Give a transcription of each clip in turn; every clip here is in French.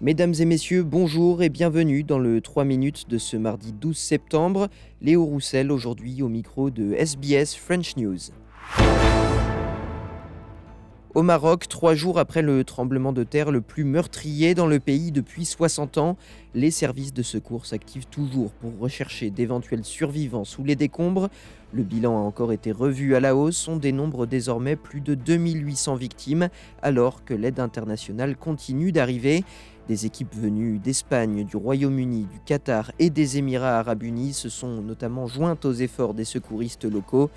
Mesdames et messieurs, bonjour et bienvenue dans le 3 minutes de ce mardi 12 septembre. Léo Roussel aujourd'hui au micro de SBS French News. Au Maroc, trois jours après le tremblement de terre le plus meurtrier dans le pays depuis 60 ans, les services de secours s'activent toujours pour rechercher d'éventuels survivants sous les décombres. Le bilan a encore été revu à la hausse, on dénombre désormais plus de 2800 victimes, alors que l'aide internationale continue d'arriver. Des équipes venues d'Espagne, du Royaume-Uni, du Qatar et des Émirats arabes unis se sont notamment jointes aux efforts des secouristes locaux.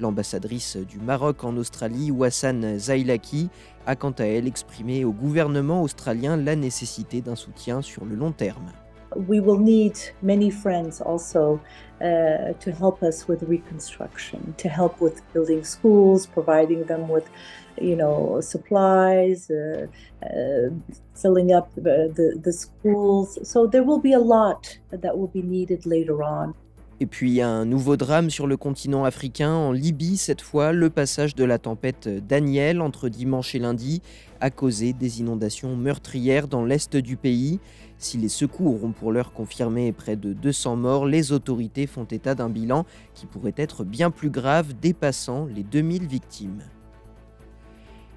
L'ambassadrice du Maroc en Australie, Wassan Zailaki, a quant à elle exprimé au gouvernement australien la nécessité d'un soutien sur le long terme. We will need many friends also uh, to help us with reconstruction, to help with building schools, providing them with you know, supplies, uh, uh, filling up the, the schools. So there will be a lot that will be needed later on. Et puis un nouveau drame sur le continent africain, en Libye cette fois, le passage de la tempête Daniel entre dimanche et lundi a causé des inondations meurtrières dans l'est du pays. Si les secours ont pour l'heure confirmé près de 200 morts, les autorités font état d'un bilan qui pourrait être bien plus grave, dépassant les 2000 victimes.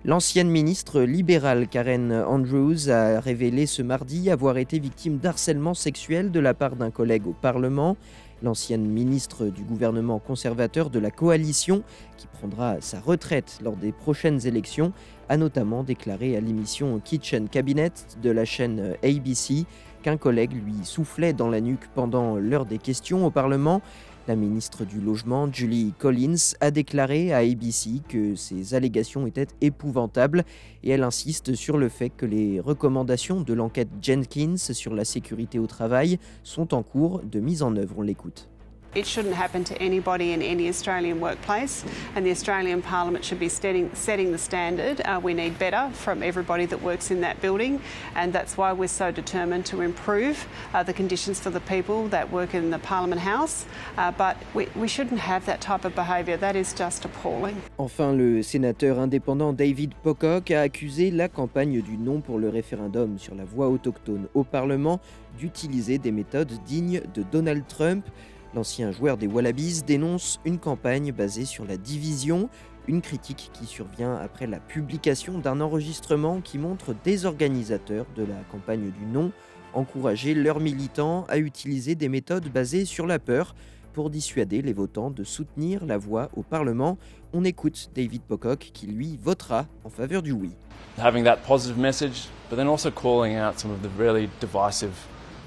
L'ancienne ministre libérale Karen Andrews a révélé ce mardi avoir été victime d'harcèlement sexuel de la part d'un collègue au Parlement. L'ancienne ministre du gouvernement conservateur de la coalition, qui prendra sa retraite lors des prochaines élections, a notamment déclaré à l'émission Kitchen Cabinet de la chaîne ABC qu'un collègue lui soufflait dans la nuque pendant l'heure des questions au Parlement. La ministre du Logement, Julie Collins, a déclaré à ABC que ces allégations étaient épouvantables et elle insiste sur le fait que les recommandations de l'enquête Jenkins sur la sécurité au travail sont en cours de mise en œuvre. On l'écoute. It shouldn't happen to anybody in any Australian workplace, and the Australian Parliament should be setting, setting the standard. Uh, we need better from everybody that works in that building, and that's why we're so determined to improve uh, the conditions for the people that work in the Parliament House. Uh, but we, we shouldn't have that type of behaviour. That is just appalling. Enfin, le sénateur indépendant David Pocock a accusé la campagne du non pour le référendum sur la voix autochtone au Parlement d'utiliser des méthodes dignes de Donald Trump. L'ancien joueur des Wallabies dénonce une campagne basée sur la division, une critique qui survient après la publication d'un enregistrement qui montre des organisateurs de la campagne du non encourager leurs militants à utiliser des méthodes basées sur la peur pour dissuader les votants de soutenir la voix au Parlement. On écoute David Pocock qui lui votera en faveur du oui. Having that positive message, but then also calling out some of the really divisive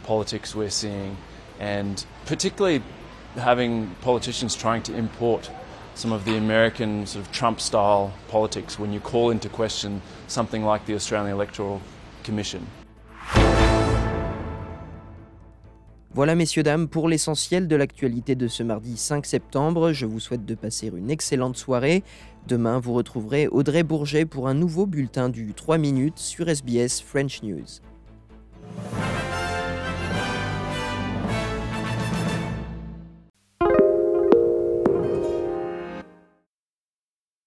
politics we're seeing and particularly having politicians trying to import some of the American sort of Trump style politics when you call into question something like the Australian Electoral Commission. Voilà messieurs dames pour l'essentiel de l'actualité de ce mardi 5 septembre. Je vous souhaite de passer une excellente soirée. Demain, vous retrouverez Audrey Bourget pour un nouveau bulletin du 3 minutes sur SBS French News.